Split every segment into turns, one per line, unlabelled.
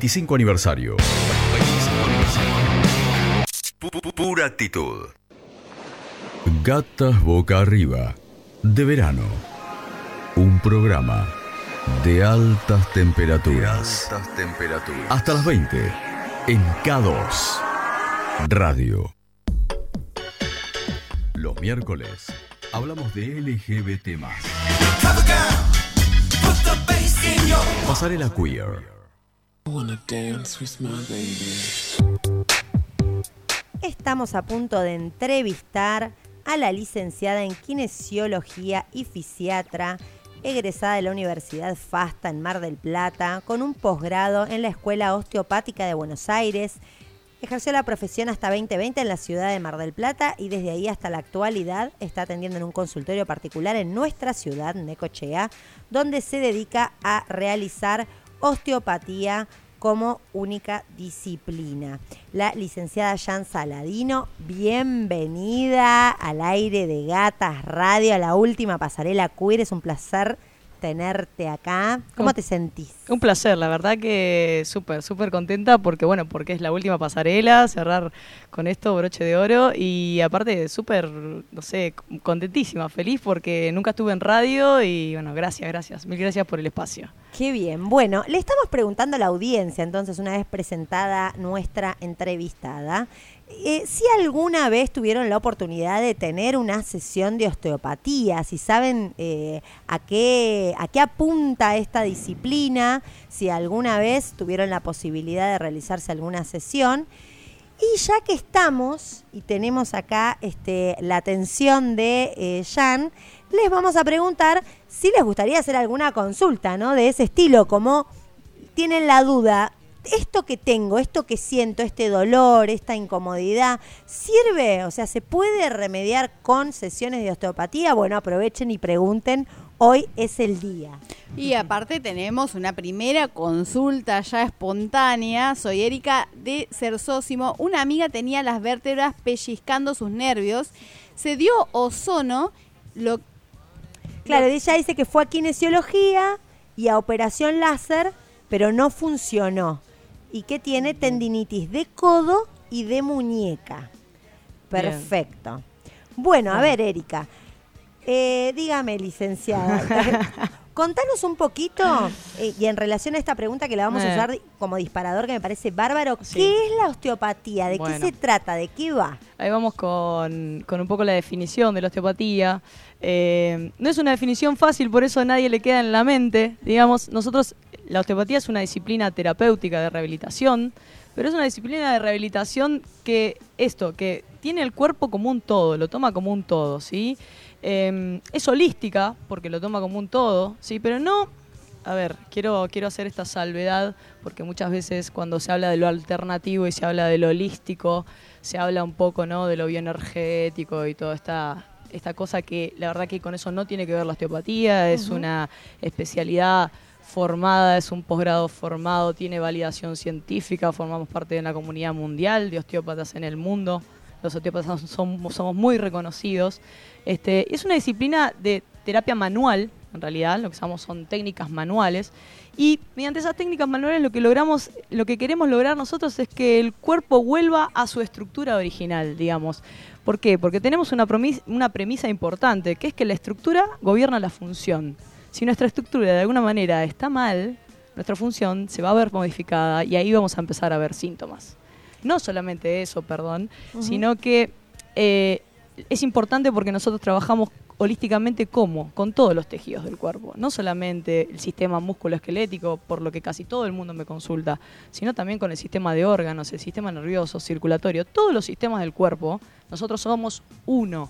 25 aniversario. Pura actitud. Gatas Boca Arriba. De verano. Un programa de altas temperaturas. altas temperaturas. Hasta las 20. En K2. Radio. Los miércoles hablamos de LGBT. Pasarela Queer.
Estamos a punto de entrevistar a la licenciada en Kinesiología y Fisiatra, egresada de la Universidad FASTA en Mar del Plata, con un posgrado en la Escuela Osteopática de Buenos Aires. Ejerció la profesión hasta 2020 en la ciudad de Mar del Plata y desde ahí hasta la actualidad está atendiendo en un consultorio particular en nuestra ciudad, Necochea, donde se dedica a realizar osteopatía como única disciplina. La licenciada Jan Saladino, bienvenida al aire de Gatas Radio, a la última pasarela queer. Es un placer tenerte acá. ¿Cómo te sentís?
Un placer, la verdad que súper, súper contenta porque, bueno, porque es la última pasarela, cerrar con esto, broche de oro, y aparte súper, no sé, contentísima, feliz porque nunca estuve en radio y, bueno, gracias, gracias, mil gracias por el espacio.
Qué bien. Bueno, le estamos preguntando a la audiencia, entonces, una vez presentada nuestra entrevistada, eh, si alguna vez tuvieron la oportunidad de tener una sesión de osteopatía, si saben eh, a, qué, a qué apunta esta disciplina, si alguna vez tuvieron la posibilidad de realizarse alguna sesión. Y ya que estamos y tenemos acá este, la atención de eh, Jan, les vamos a preguntar si les gustaría hacer alguna consulta ¿no? de ese estilo, como tienen la duda, esto que tengo, esto que siento, este dolor, esta incomodidad, ¿sirve? O sea, ¿se puede remediar con sesiones de osteopatía? Bueno, aprovechen y pregunten. Hoy es el día.
Y aparte tenemos una primera consulta ya espontánea. Soy Erika de Cersósimo. Una amiga tenía las vértebras pellizcando sus nervios. Se dio ozono. Lo,
claro, ella dice que fue a kinesiología y a operación láser, pero no funcionó y que tiene tendinitis de codo y de muñeca. Perfecto. Bueno, a ver, Erika, eh, dígame, licenciada, contanos un poquito, eh, y en relación a esta pregunta que la vamos a eh. usar como disparador, que me parece bárbaro, ¿qué es la osteopatía? ¿De qué se trata? ¿De qué va?
Ahí vamos con, con un poco la definición de la osteopatía. no es una definición fácil, por eso a nadie le queda en la mente. Digamos, nosotros la osteopatía es una disciplina terapéutica de rehabilitación, pero es una disciplina de rehabilitación que esto, que tiene el cuerpo como un todo, lo toma como un todo, ¿sí? Em, es holística porque lo toma como un todo, ¿sí? Pero no, a ver, quiero, quiero hacer esta salvedad porque muchas veces cuando se habla de lo alternativo y se habla de lo holístico, se habla un poco, ¿no? De lo bioenergético y toda esta, esta cosa que la verdad que con eso no tiene que ver la osteopatía, es una especialidad formada, es un posgrado formado, tiene validación científica, formamos parte de una comunidad mundial de osteópatas en el mundo. Los osteópatas somos, somos muy reconocidos. Este, es una disciplina de terapia manual, en realidad, lo que usamos son técnicas manuales. Y mediante esas técnicas manuales lo que logramos, lo que queremos lograr nosotros es que el cuerpo vuelva a su estructura original, digamos. ¿Por qué? Porque tenemos una, una premisa importante, que es que la estructura gobierna la función. Si nuestra estructura de alguna manera está mal, nuestra función se va a ver modificada y ahí vamos a empezar a ver síntomas. No solamente eso, perdón, sino que eh, es importante porque nosotros trabajamos holísticamente como con todos los tejidos del cuerpo, no solamente el sistema musculoesquelético, por lo que casi todo el mundo me consulta, sino también con el sistema de órganos, el sistema nervioso, circulatorio, todos los sistemas del cuerpo, nosotros somos uno.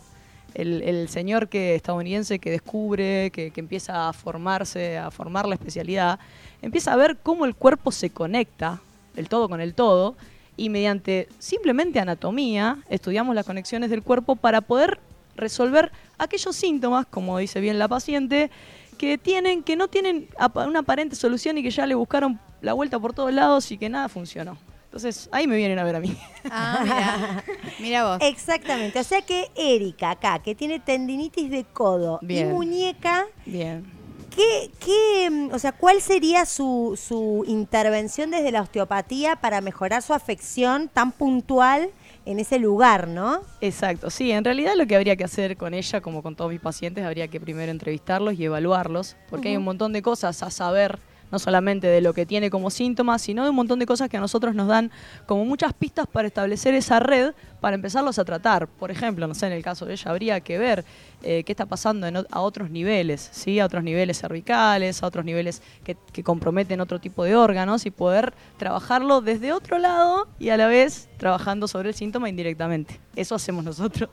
El, señor que estadounidense que descubre, que, empieza a formarse, a formar la especialidad, empieza a ver cómo el cuerpo se conecta, el todo con el todo, y mediante simplemente anatomía estudiamos las conexiones del cuerpo para poder resolver aquellos síntomas, como dice bien la paciente, que tienen, que no tienen una aparente solución y que ya le buscaron la vuelta por todos lados y que nada funcionó. Entonces, ahí me vienen a ver a mí.
Ah, mira. mira vos. Exactamente. O sea que Erika acá, que tiene tendinitis de codo y muñeca.
Bien.
¿Qué ¿qué, qué, mm, o sea, ¿cuál sería su, su intervención desde la osteopatía para mejorar su afección tan puntual en ese lugar, no?
Exacto, sí, en realidad lo que habría que hacer con ella, como con todos mis pacientes, habría que primero entrevistarlos y evaluarlos, porque hay un montón de cosas a saber, no solamente de lo que tiene como síntomas, sino de un montón de cosas que a nosotros nos dan como muchas pistas para establecer esa red para empezarlos a tratar. Por ejemplo, no sé, en el caso de ella habría que ver eh, qué está pasando en a otros niveles, ¿sí? a otros niveles cervicales, a otros niveles que, que comprometen otro tipo de órganos y poder trabajarlo desde otro lado y a la vez trabajando sobre el síntoma indirectamente. Eso hacemos nosotros.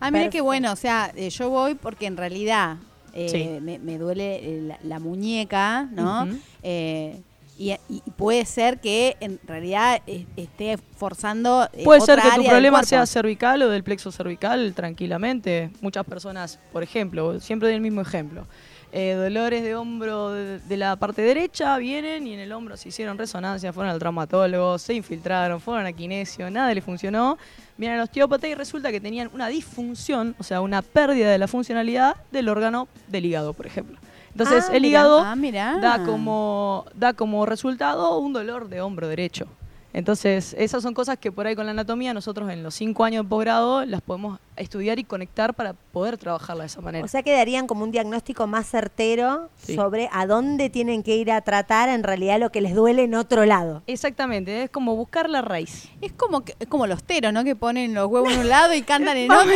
Ah, mira qué bueno, o sea, eh, yo voy porque en realidad eh,
Sí.
me, me duele eh, la, la muñeca, ¿no? Eh, y, y puede ser que en realidad esté forzando.
Puede ser que tu problema sea cervical o del plexo cervical tranquilamente. Muchas personas, por ejemplo, siempre doy el mismo ejemplo. Eh, dolores de hombro de, de la parte derecha vienen y en el hombro se hicieron resonancia, fueron al traumatólogo, se infiltraron, fueron a kinesio, nada le funcionó. Vienen al osteópata y resulta que tenían una disfunción, o sea, una pérdida de la funcionalidad del órgano del hígado, por ejemplo. Entonces,
Ah,
el
mirá.
hígado
Ah, mirá.
da como da como resultado un dolor de hombro derecho. Entonces, esas son cosas que por ahí con la anatomía nosotros en los cinco años de posgrado las podemos estudiar y conectar para poder trabajarla de esa manera.
O sea que darían como un diagnóstico más certero
Sí.
sobre a dónde tienen que ir a tratar en realidad lo que les duele en otro lado.
Exactamente, es como buscar la raíz.
Es como, que, es como los teros, ¿no? Que ponen los huevos en un lado y cantan en otro.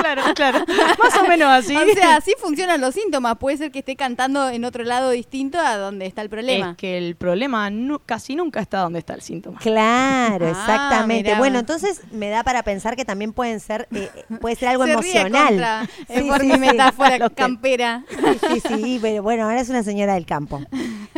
claro, claro, más o menos así.
O sea, así funcionan los síntomas. Puede ser que esté cantando en otro lado distinto a donde está el problema.
es que el problema nu- casi nunca está donde está el síntoma.
Claro,
Ah,
exactamente. Bueno, entonces me da para pensar que también pueden ser, eh, puede ser algo
Se ríe
emocional.
contra, eh,
Sí,
por
sí,
mi
sí.
metáfora
que-
campera.
Sí, sí, sí, pero bueno, ahora es una señora del campo.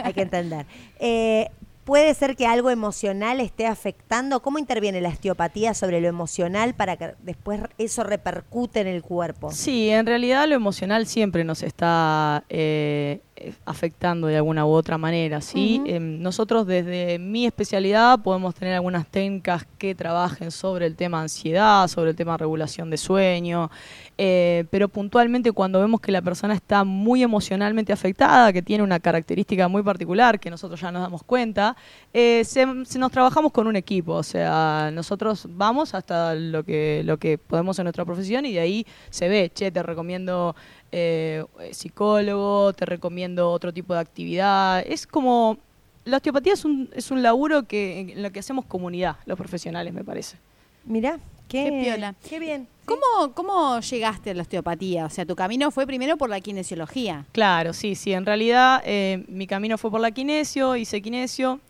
Hay que entender. Eh, ¿Puede ser que algo emocional esté afectando? ¿Cómo interviene la osteopatía sobre lo emocional para que después eso repercute en el cuerpo?
Sí, en realidad lo emocional siempre nos está eh, eh, afectando de alguna u otra manera, ¿sí? Em, nosotros desde mi especialidad podemos tener algunas técnicas que trabajen sobre el tema ansiedad, sobre el tema regulación de sueño, eh, pero puntualmente cuando vemos que la persona está muy emocionalmente afectada, que tiene una característica muy particular, que nosotros ya nos damos cuenta, eh, se, se nos trabajamos con un equipo, o sea, nosotros vamos hasta lo que, lo que podemos en nuestra profesión y de ahí se ve, che, te recomiendo eh, psicólogo, te recomiendo otro tipo de actividad. Es como, la osteopatía es un, es un laburo que, en lo que hacemos comunidad, los profesionales, me parece.
Mirá, qué,
Qué piola.
Qué bien.
¿Cómo, ¿Cómo llegaste a la osteopatía? O sea, tu camino fue primero por la kinesiología.
Claro, sí, sí. En realidad eh, mi camino fue por la kinesio, hice kinesio,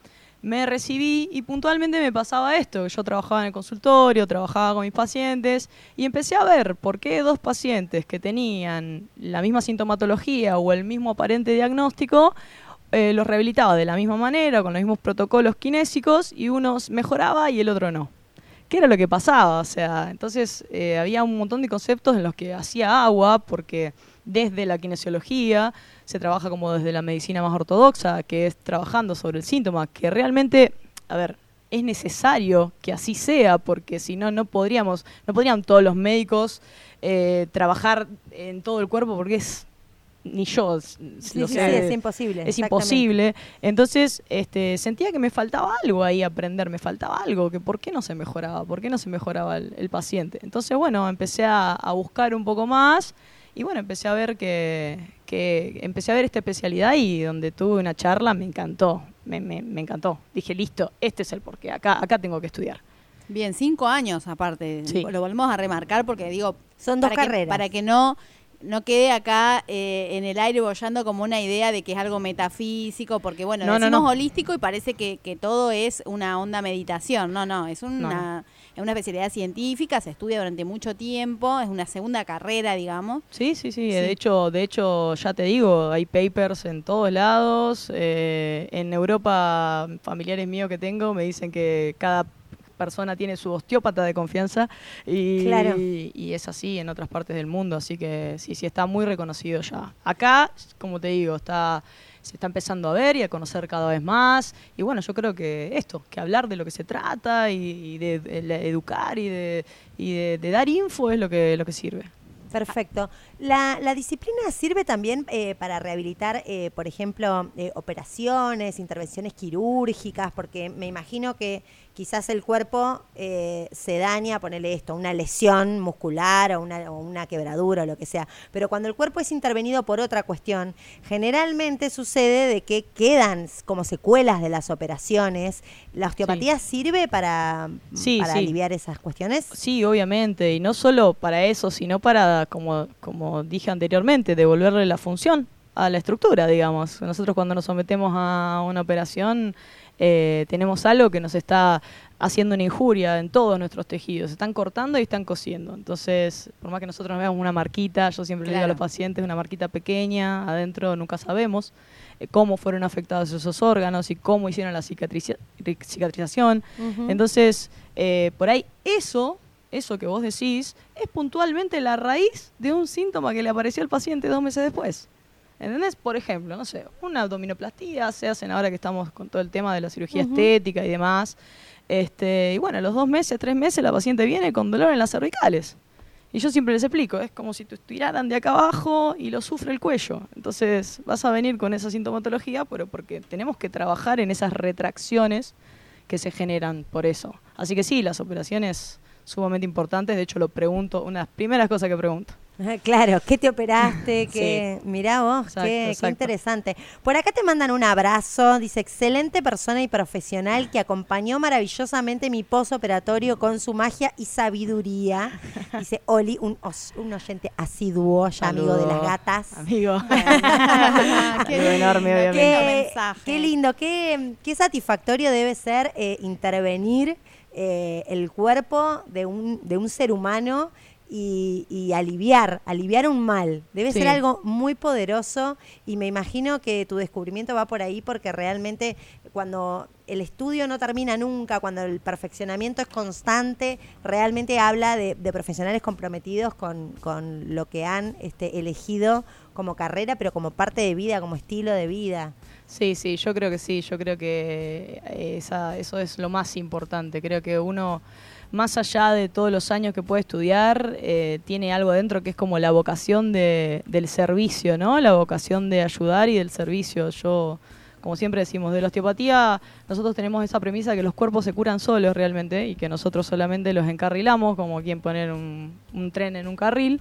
me recibí y puntualmente me pasaba esto. Yo trabajaba en el consultorio, trabajaba con mis pacientes y empecé a ver por qué dos pacientes que tenían la misma sintomatología o el mismo aparente diagnóstico eh, los rehabilitaba de la misma manera, con los mismos protocolos kinésicos y unos mejoraba y el otro no. ¿Qué era lo que pasaba? O sea, entonces eh, había un montón de conceptos en los que hacía agua, porque desde la kinesiología se trabaja como desde la medicina más ortodoxa, que es trabajando sobre el síntoma, que realmente, a ver, es necesario que así sea, porque si no, no podríamos, no podrían todos los médicos eh, trabajar en todo el cuerpo, porque es ni yo
Sí,
lo
sí,
sé
sí, es imposible.
es imposible. Entonces, este, sentía que me faltaba algo ahí aprender, me faltaba algo, que por qué no se mejoraba, por qué no se mejoraba el, el paciente. Entonces, bueno, empecé a, a buscar un poco más y bueno, empecé a ver que, que empecé a ver esta especialidad y donde tuve una charla me encantó, me, me, me encantó. Dije, listo, este es el porqué, acá, acá tengo que estudiar.
Bien, cinco años aparte.
Sí.
Lo volvemos a remarcar porque digo...
Son dos
para que-
carreras.
para que no, no quede acá eh, en el aire bollando como una idea de que es algo metafísico, porque bueno,
No,
decimos
no.
holístico y parece que, que todo es una onda meditación. No, no, es una,
No,
es una especialidad científica, se estudia durante mucho tiempo, es una segunda carrera, digamos.
Sí, sí, sí,
Sí.
De hecho, de hecho, ya te digo, hay papers en todos lados. eh, en Europa, familiares míos que tengo me dicen que cada persona tiene su osteópata de confianza y,
Claro.
y es así en otras partes del mundo, así que sí, sí está muy reconocido ya. Acá, como te digo, está se está empezando a ver y a conocer cada vez más y bueno, yo creo que esto, que hablar de lo que se trata y, de, educar y de dar info es lo que lo que sirve.
Perfecto. La, la disciplina sirve también eh, para rehabilitar, eh, por ejemplo, eh, operaciones, intervenciones quirúrgicas, porque me imagino que quizás el cuerpo eh, se daña, ponerle esto, una lesión muscular o una, o una quebradura o lo que sea. Pero cuando el cuerpo es intervenido por otra cuestión, generalmente sucede de que quedan como secuelas de las operaciones. ¿La osteopatía sirve para,
Sí,
para
sí.
aliviar esas cuestiones?
Sí, obviamente, y no solo para eso, sino para, como, como dije anteriormente, devolverle la función a la estructura, digamos. Nosotros cuando nos sometemos a una operación eh, tenemos algo que nos está haciendo una injuria en todos nuestros tejidos. Se están cortando y están cosiendo. Entonces, por más que nosotros nos veamos una marquita, yo siempre le digo a los pacientes, una marquita pequeña, adentro nunca sabemos eh, cómo fueron afectados esos órganos y cómo hicieron la cicatrización. Entonces, eh, por ahí eso, eso que vos decís, es puntualmente la raíz de un síntoma que le apareció al paciente dos meses después. ¿Entendés? Por ejemplo, no sé, una abdominoplastía se hacen ahora que estamos con todo el tema de la cirugía estética y demás. Este, y bueno, a los dos meses, tres meses, la paciente viene con dolor en las cervicales. Y yo siempre les explico, es como si te estiraran de acá abajo y lo sufre el cuello. Entonces vas a venir con esa sintomatología, pero porque tenemos que trabajar en esas retracciones que se generan por eso. Así que sí, las operaciones sumamente importantes, de hecho lo pregunto, una de las primeras cosas que pregunto.
Claro, ¿qué te operaste? ¿Qué... Mirá vos,
Exacto,
qué, qué interesante. Por acá te mandan un abrazo, dice, excelente persona y profesional que acompañó maravillosamente mi posoperatorio con su magia y sabiduría. Dice Oli, un, os- un oyente asiduo, ya amigo de las gatas.
Amigo.
Qué
enorme,
lindo,
obviamente.
qué
Qué,
mensaje.
qué lindo, qué, qué satisfactorio debe ser eh, intervenir eh, el cuerpo de un, de un ser humano y, y aliviar, aliviar un mal. Debe
Sí.
ser algo muy poderoso y me imagino que tu descubrimiento va por ahí porque realmente cuando el estudio no termina nunca, cuando el perfeccionamiento es constante, realmente habla de, de profesionales comprometidos con, con lo que han este, elegido como carrera, pero como parte de vida, como estilo de vida.
Sí, sí, yo creo que sí, yo creo que eh, esa, eso es lo más importante. Creo que uno, más allá de todos los años que puede estudiar, eh, tiene algo dentro que es como la vocación de, del servicio, ¿no? La vocación de ayudar y del servicio. Yo, como siempre decimos, de la osteopatía, nosotros tenemos esa premisa que los cuerpos se curan solos realmente y que nosotros solamente los encarrilamos, como quien poner un, un tren en un carril.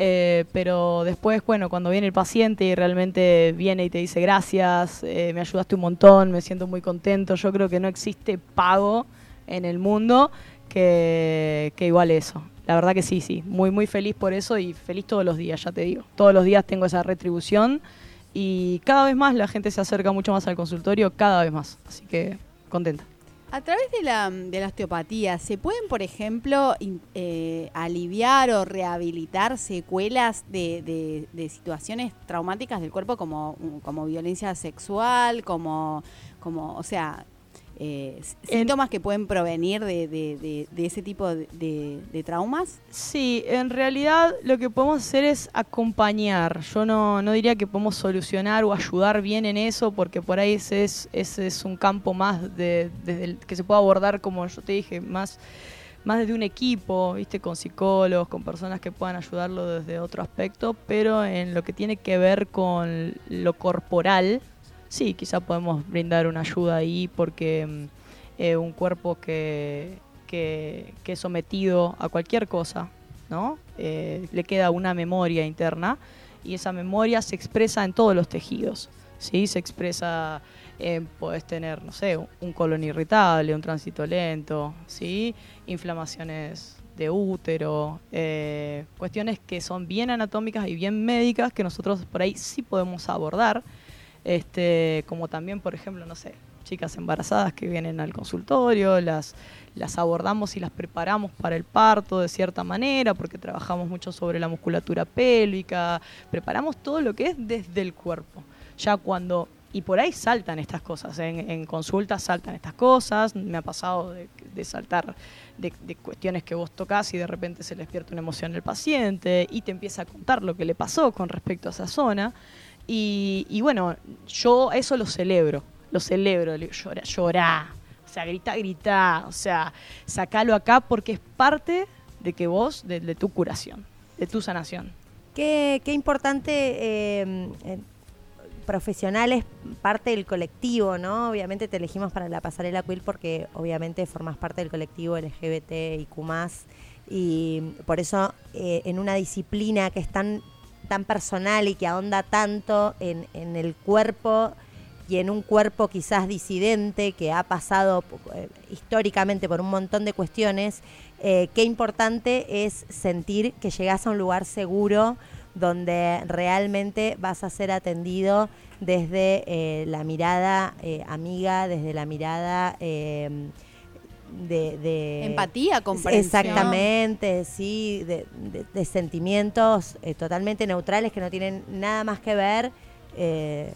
Eh, pero después, bueno, cuando viene el paciente y realmente viene y te dice gracias, eh, me ayudaste un montón, me siento muy contento, yo creo que no existe pago en el mundo que, que igual eso. La verdad que sí, sí, muy, muy feliz por eso y feliz todos los días, ya te digo. Todos los días tengo esa retribución y cada vez más la gente se acerca mucho más al consultorio, cada vez más. Así que contenta.
A través de la, de la osteopatía, ¿se pueden, por ejemplo, eh, aliviar o rehabilitar secuelas de, de- de situaciones traumáticas del cuerpo como, como violencia sexual, como, como o sea, eh,
En-
síntomas que pueden provenir de, de- de- de ese tipo de, traumas?
Sí, en realidad lo que podemos hacer es acompañar. Yo no, no diría que podemos solucionar o ayudar bien en eso, porque por ahí ese es, ese es un campo más de, desde el- que se puede abordar, como yo te dije, más, más desde un equipo, ¿viste? con psicólogos, con personas que puedan ayudarlo desde otro aspecto, pero en lo que tiene que ver con lo corporal, sí, quizá podemos brindar una ayuda ahí, porque mm, eh, un cuerpo que, que, es sometido a cualquier cosa, ¿no? Eh, le queda una memoria interna y esa memoria se expresa en todos los tejidos, ¿sí? Se expresa, en podés tener, no sé, un colon irritable, un tránsito lento, ¿sí? Inflamaciones de útero, eh, cuestiones que son bien anatómicas y bien médicas que nosotros por ahí sí podemos abordar, este, como también, por ejemplo, no sé, chicas embarazadas que vienen al consultorio, las, las abordamos y las preparamos para el parto de cierta manera, porque trabajamos mucho sobre la musculatura pélvica, preparamos todo lo que es desde el cuerpo. Ya cuando, y por ahí saltan estas cosas, en, en consultas saltan estas cosas, me ha pasado de, saltar de, de cuestiones que vos tocas y de repente se le despierta una emoción al paciente y te empieza a contar lo que le pasó con respecto a esa zona. Y, bueno, yo eso lo celebro, lo celebro, llora, llorá, o sea, grita, grita, o sea, sacalo acá porque es parte de que vos, de, tu curación. de tu sanación.
Qué, qué importante eh, eh, profesionales, parte del colectivo, ¿no? Obviamente te elegimos para la pasarela Quill porque obviamente formas parte del colectivo LGBT y Q+, y por eso eh, en una disciplina que es tan, tan personal y que ahonda tanto en, en el cuerpo y en un cuerpo quizás disidente que ha pasado eh, históricamente por un montón de cuestiones, eh, qué importante es sentir que llegas a un lugar seguro donde realmente vas a ser atendido desde eh, la mirada amiga, desde la mirada de, de-
Empatía, comprensión.
Exactamente, sí, de, de- de sentimientos eh, totalmente neutrales que no tienen nada más que ver eh,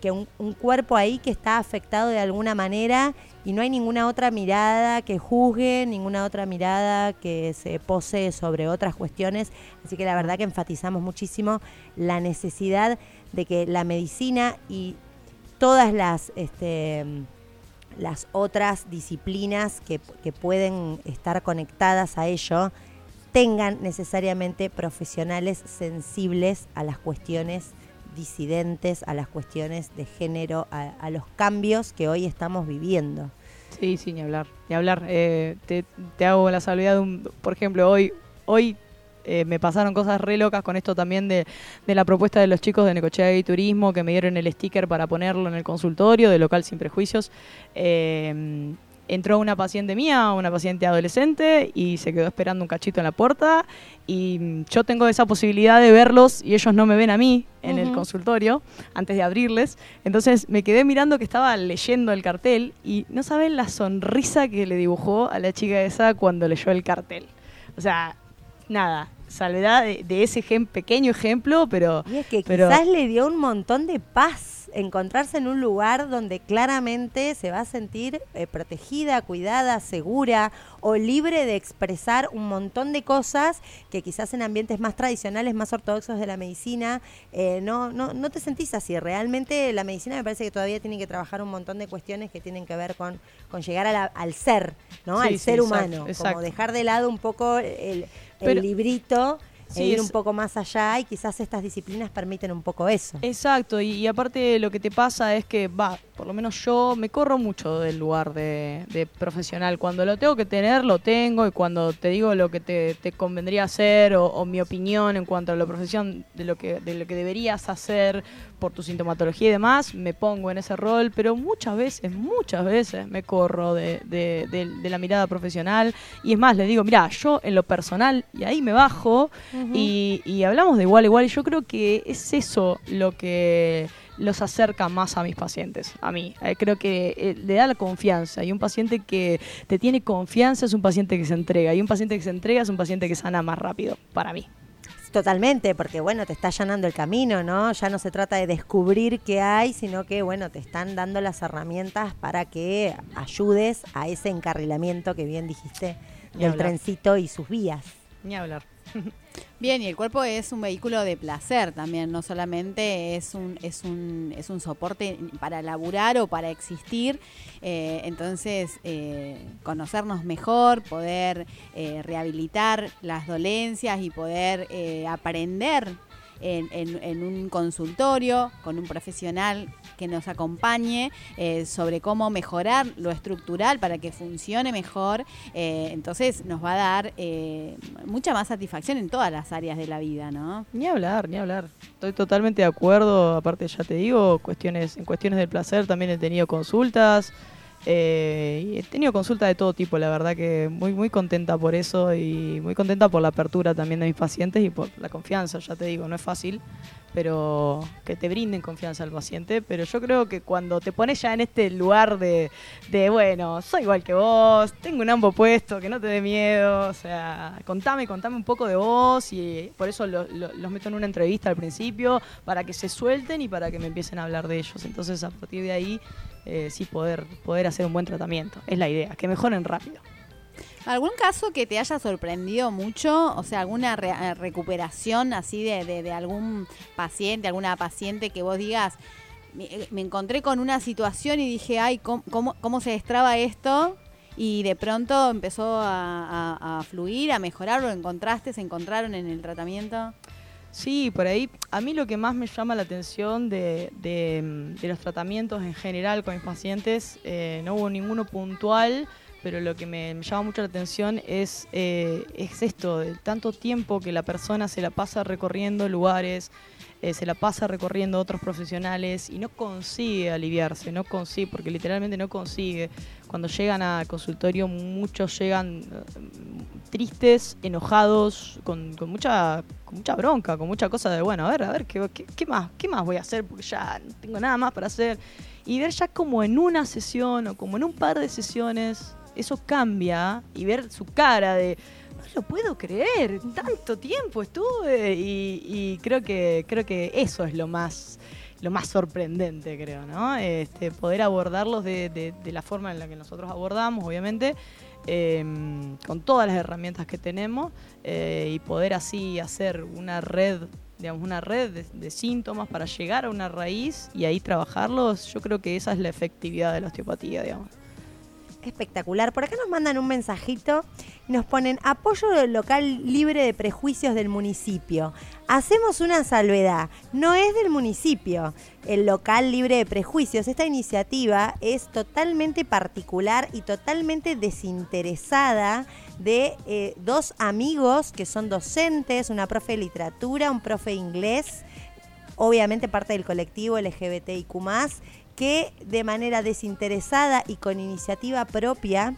que un, un cuerpo ahí que está afectado de alguna manera y no hay ninguna otra mirada que juzgue, ninguna otra mirada que se pose sobre otras cuestiones. Así que la verdad que enfatizamos muchísimo la necesidad de que la medicina y todas las este, las otras disciplinas que, que pueden estar conectadas a ello tengan necesariamente profesionales sensibles a las cuestiones disidentes, a las cuestiones de género, a, los cambios que hoy estamos viviendo.
Sí, sí, ni hablar. Ni hablar. Eh, te, te hago la salvedad de un. Por ejemplo, hoy, hoy eh, me pasaron cosas re locas con esto también de, de la propuesta de los chicos de Necochea y Turismo que me dieron el sticker para ponerlo en el consultorio de local sin prejuicios. Eh, entró una paciente mía, una paciente adolescente, y se quedó esperando un cachito en la puerta. Y yo tengo esa posibilidad de verlos y ellos no me ven a mí en el consultorio antes de abrirles. Entonces me quedé mirando que estaba leyendo el cartel y no saben la sonrisa que le dibujó a la chica esa cuando leyó el cartel. O sea, nada, salvedad de, de ese ejem- pequeño ejemplo, pero...
Y es que
pero-
quizás le dio un montón de paz encontrarse en un lugar donde claramente se va a sentir eh, protegida, cuidada, segura o libre de expresar un montón de cosas que quizás en ambientes más tradicionales, más ortodoxos de la medicina, eh, no, no, no te sentís así. Realmente la medicina me parece que todavía tiene que trabajar un montón de cuestiones que tienen que ver con, con llegar a la- al ser, ¿no?
Sí,
al
sí,
ser
exacto,
humano.
exacto.
Como dejar de lado un poco el, el librito
Sí,
e ir
es-
un poco más allá y quizás estas disciplinas permiten un poco eso.
Exacto, y, y aparte lo que te pasa es que, va, por lo menos yo me corro mucho del lugar de, de profesional. Cuando lo tengo que tener, lo tengo, y cuando te digo lo que te, te convendría hacer o, o mi opinión en cuanto a la profesión, de lo, que, de lo que deberías hacer por tu sintomatología y demás, me pongo en ese rol, pero muchas veces, muchas veces me corro de, de- de- de la mirada profesional. Y es más, le digo, mira, yo en lo personal, y ahí me bajo, y, y hablamos de igual a igual, y yo creo que es eso lo que los acerca más a mis pacientes, a mí. Eh, creo que eh, le da la confianza, y un paciente que te tiene confianza es un paciente que se entrega, y un paciente que se entrega es un paciente que sana más rápido, para mí.
Totalmente, porque bueno, te está allanando el camino, ¿no? Ya no se trata de descubrir qué hay, sino que bueno, te están dando las herramientas para que ayudes a ese encarrilamiento que bien dijiste del trencito y sus vías.
Hablar.
Bien, y el cuerpo es un vehículo de placer también, no solamente es un, es un, es un soporte para laburar o para existir. Eh, entonces, eh, conocernos mejor, poder eh, rehabilitar las dolencias y poder eh, aprender en, un consultorio con un profesional que nos acompañe eh, sobre cómo mejorar lo estructural para que funcione mejor. Eh, entonces nos va a dar eh, mucha más satisfacción en todas las áreas de la vida, ¿no?
Ni hablar, ni hablar. Estoy totalmente de acuerdo. Aparte, ya te digo, cuestiones, en cuestiones del placer también he tenido consultas. Eh, he tenido consultas de todo tipo, la verdad que muy muy contenta por eso y muy contenta por la apertura también de mis pacientes y por la confianza, ya te digo, no es fácil, pero que te brinden confianza al paciente, pero yo creo que cuando te pones ya en este lugar de, de bueno, soy igual que vos, tengo un ambo puesto, que no te dé miedo, o sea, contame, contame un poco de vos y por eso lo- lo- los meto en una entrevista al principio, para que se suelten y para que me empiecen a hablar de ellos. Entonces, a partir de ahí, eh, sí poder, poder hacer un buen tratamiento. Es la idea, que mejoren rápido.
¿Algún caso que te haya sorprendido mucho? O sea, alguna eh, recuperación así de, algún paciente, alguna paciente que vos digas, me, me encontré con una situación y dije, ay, ¿cómo, cómo, cómo se destraba esto? y de pronto empezó a, fluir, a mejorar, lo encontraste, se encontraron en el tratamiento.
Sí, por ahí. A mí lo que más me llama la atención de los tratamientos en general con mis pacientes, eh, no hubo ninguno puntual, pero lo que me, llama mucho la atención es, eh, es esto, de tanto tiempo que la persona se la pasa recorriendo lugares, eh, se la pasa recorriendo otros profesionales y no consigue aliviarse, no consigue, porque literalmente no consigue. Cuando llegan al consultorio, muchos llegan eh, tristes, enojados, con, con mucha con mucha bronca, con mucha cosa de, bueno, a ver, a ver, ¿qué, qué, qué más, ¿qué más voy a hacer? Porque ya no tengo nada más para hacer. Y ver ya como en una sesión o como en un par de sesiones, eso cambia y ver su cara de, no lo puedo creer, tanto tiempo estuve y, y creo que creo que eso es lo más lo más sorprendente, creo, ¿no? Este, poder abordarlos de, de- de la forma en la que nosotros abordamos, obviamente, eh, con todas las herramientas que tenemos eh, y poder así hacer una red, digamos, una red de, de síntomas para llegar a una raíz y ahí trabajarlos. Yo creo que esa es la efectividad de la osteopatía, digamos.
Espectacular. Por acá nos mandan un mensajito y nos ponen apoyo del local libre de prejuicios del municipio. Hacemos una salvedad, no es del municipio el local libre de prejuicios. Esta iniciativa es totalmente particular y totalmente desinteresada de eh, dos amigos que son docentes, una profe de literatura, un profe de inglés obviamente parte del colectivo LGBTIQ, que de manera desinteresada y con iniciativa propia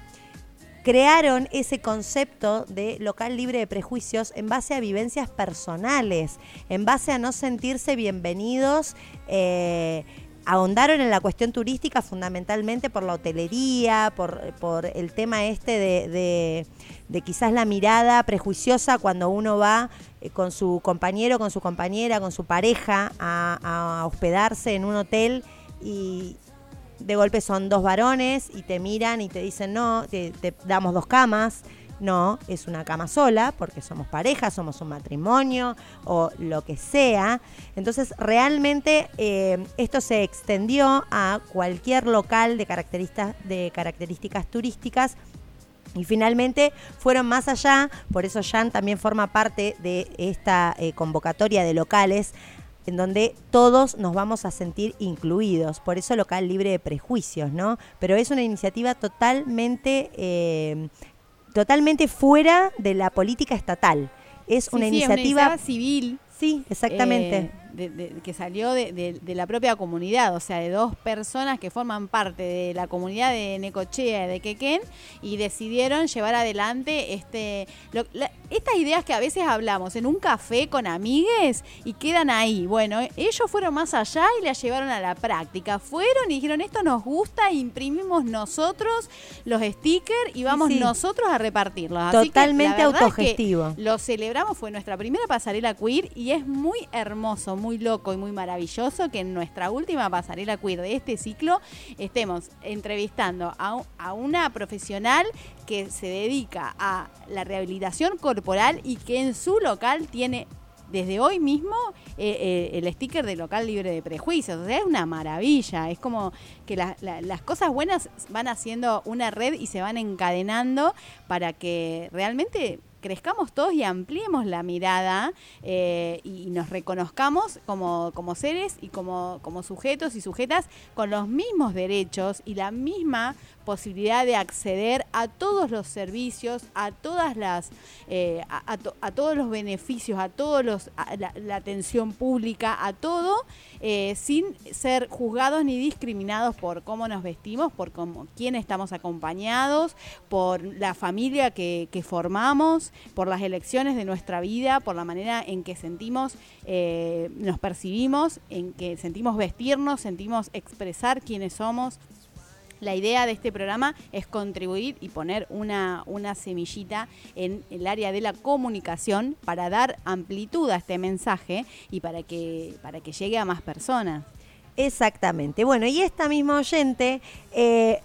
crearon ese concepto de local libre de prejuicios en base a vivencias personales, en base a no sentirse bienvenidos. eh, ahondaron en la cuestión turística fundamentalmente por la hotelería, por, el tema este de, quizás la mirada prejuiciosa cuando uno va eh, con su compañero, con su compañera, con su pareja a hospedarse en un hotel y de golpe son dos varones y te miran y te dicen no, te, damos dos camas. No, es una cama sola porque somos pareja, somos un matrimonio o lo que sea. Entonces, realmente eh, esto se extendió a cualquier local de características, de características turísticas y finalmente fueron más allá, por eso Jan también forma parte de esta eh, convocatoria de locales en donde todos nos vamos a sentir incluidos, por eso local libre de prejuicios, ¿no? Pero es una iniciativa totalmente, eh, totalmente fuera de la política estatal. Es
Sí,
una
sí,
iniciativa...
civil.
sí, exactamente.
eh, de- de- que salió de, la propia comunidad, o sea, de dos personas que forman parte de la comunidad de Necochea y de Quequén y decidieron llevar adelante este lo- la- estas ideas que a veces hablamos en un café con amigues y quedan ahí. Bueno, ellos fueron más allá y la llevaron a la práctica. Fueron y dijeron, esto nos gusta, imprimimos nosotros los stickers y vamos
sí.
nosotros a repartirlos. Así que la
Totalmente
verdad es que
autogestivo.
lo celebramos, fue nuestra primera pasarela queer y es muy hermoso, muy loco y muy maravilloso que en nuestra última pasarela queer de este ciclo estemos entrevistando a, a una profesional que se dedica a la rehabilitación corporal y que en su local tiene desde hoy mismo eh, eh, el sticker de local libre de prejuicios. O sea, es una maravilla. Es como que la- las cosas buenas van haciendo una red y se van encadenando para que realmente crezcamos todos y ampliemos la mirada eh, y nos reconozcamos como, como seres y como, como sujetos y sujetas con los mismos derechos y la misma posibilidad de acceder a todos los servicios, a todas las, eh, a, a a todos los beneficios, a todos los, a la, atención pública, a todo, eh, sin ser juzgados ni discriminados por cómo nos vestimos, por cómo, quién estamos acompañados, por la familia que, que formamos, por las elecciones de nuestra vida, por la manera en que sentimos, eh, nos percibimos, en que sentimos vestirnos, sentimos expresar quiénes somos. La idea de este programa es contribuir y poner una, una semillita en el área de la comunicación para dar amplitud a este mensaje y para que, para que llegue a más personas.
Exactamente. Bueno, y esta misma oyente eh,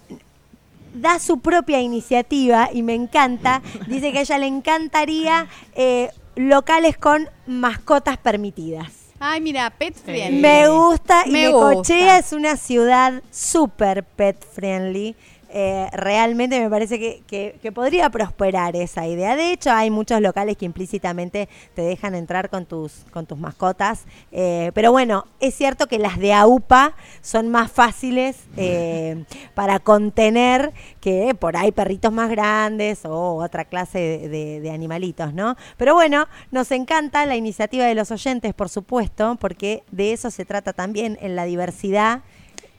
da su propia iniciativa y me encanta. Dice que a ella le encantaría eh, locales con mascotas permitidas.
Ay, mira, pet friendly.
Me gusta y
Me
Necochea
gusta.
es una ciudad súper pet friendly. Eh, realmente me parece que, que- que podría prosperar esa idea. De hecho, hay muchos locales que implícitamente te dejan entrar con tus, con tus mascotas. eh, pero bueno, es cierto que las de AUPA son más fáciles eh, para contener que por ahí perritos más grandes o otra clase de, de- de animalitos, ¿no? Pero bueno, nos encanta la iniciativa de los oyentes, por supuesto, porque de eso se trata también en la diversidad.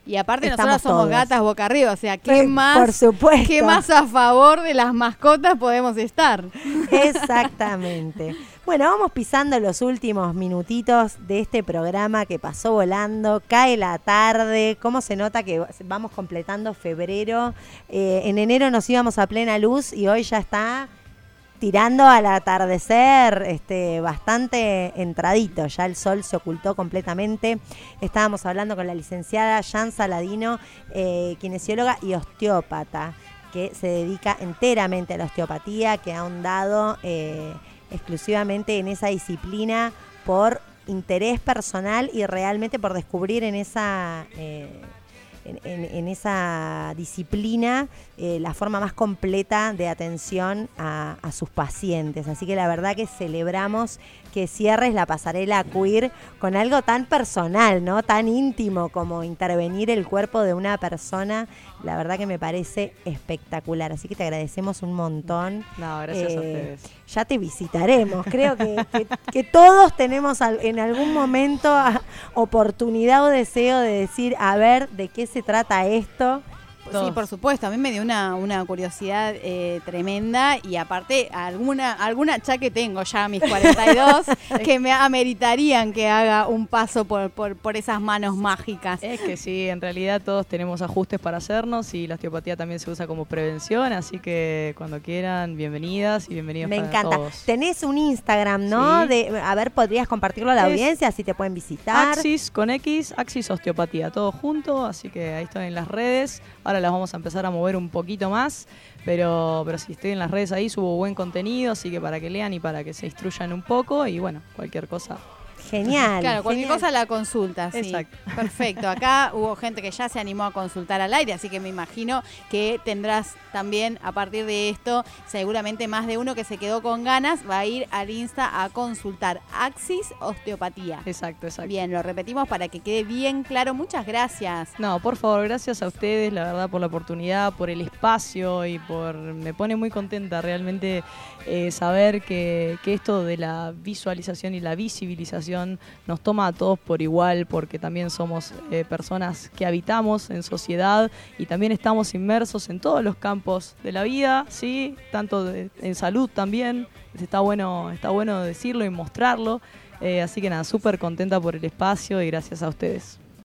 Y aparte
Estamos
nosotros somos
todos.
gatas boca arriba, o sea, ¿qué más?
por supuesto.
¿Qué más a favor de las mascotas podemos estar?
Exactamente. Bueno, vamos pisando los últimos minutitos de este programa que pasó volando. Cae la tarde. ¿Cómo se nota que vamos completando febrero? Eh, en enero nos íbamos a plena luz y hoy ya está tirando al atardecer, este, bastante entradito. Ya el sol se ocultó completamente. Estábamos hablando con la licenciada Jan Saladino, eh, kinesióloga y osteópata, que se dedica enteramente a la osteopatía, que ha ahondado eh, exclusivamente en esa disciplina por interés personal y realmente por descubrir en esa eh, en, esa disciplina eh, la forma más completa de atención a sus pacientes. Así que la verdad que celebramos que cierres la pasarela queer con algo tan personal, ¿no? Tan íntimo como intervenir el cuerpo de una persona. La verdad que me parece espectacular. Así que te agradecemos un montón.
No, gracias a
Eh,
ustedes.
Ya te visitaremos. Creo que, que- que todos tenemos en algún momento oportunidad o deseo de decir, a ver, ¿de qué se trata esto?
Sí, por supuesto. A mí me dio una, una curiosidad eh, tremenda y aparte alguna alguna ya que tengo ya a mis 42 que me ameritarían que haga un paso por, por, por esas manos mágicas.
Es que sí, en realidad todos tenemos ajustes para hacernos y la osteopatía también se usa como prevención, así que cuando quieran, bienvenidas y bienvenidos
Me
para
encanta.
todos.
Tenés un Instagram, ¿no?
Sí.
De, a ver, podrías compartirlo a la
Es
audiencia, si te pueden visitar.
Axis con X, Axis Osteopatía, todo junto, así que ahí estoy en las redes. Ahora las vamos a empezar a mover un poquito más, pero, pero si estoy en las redes ahí subo buen contenido, así que para que lean y para que se instruyan un poco y bueno, cualquier cosa.
Genial.
Claro, cualquier
genial.
cosa la consulta, sí.
Exacto.
Perfecto. Acá hubo gente que ya se animó a consultar al aire, así que me imagino que tendrás también a partir de esto, seguramente más de uno que se quedó con ganas va a ir al Insta a consultar Axis Osteopatía.
Exacto, exacto.
Bien, lo repetimos para que quede bien claro. Muchas gracias.
No, por favor, gracias a ustedes, la verdad, por la oportunidad, por el espacio y por... Me pone muy contenta realmente eh, saber que, que esto de la visualización y la visibilización nos toma a todos por igual, porque también somos eh, personas que habitamos en sociedad y también estamos inmersos en todos los campos de la vida, ¿sí? Tanto en salud también. Está bueno, está bueno decirlo y mostrarlo. Eh, así que nada, súper contenta por el espacio y gracias a ustedes.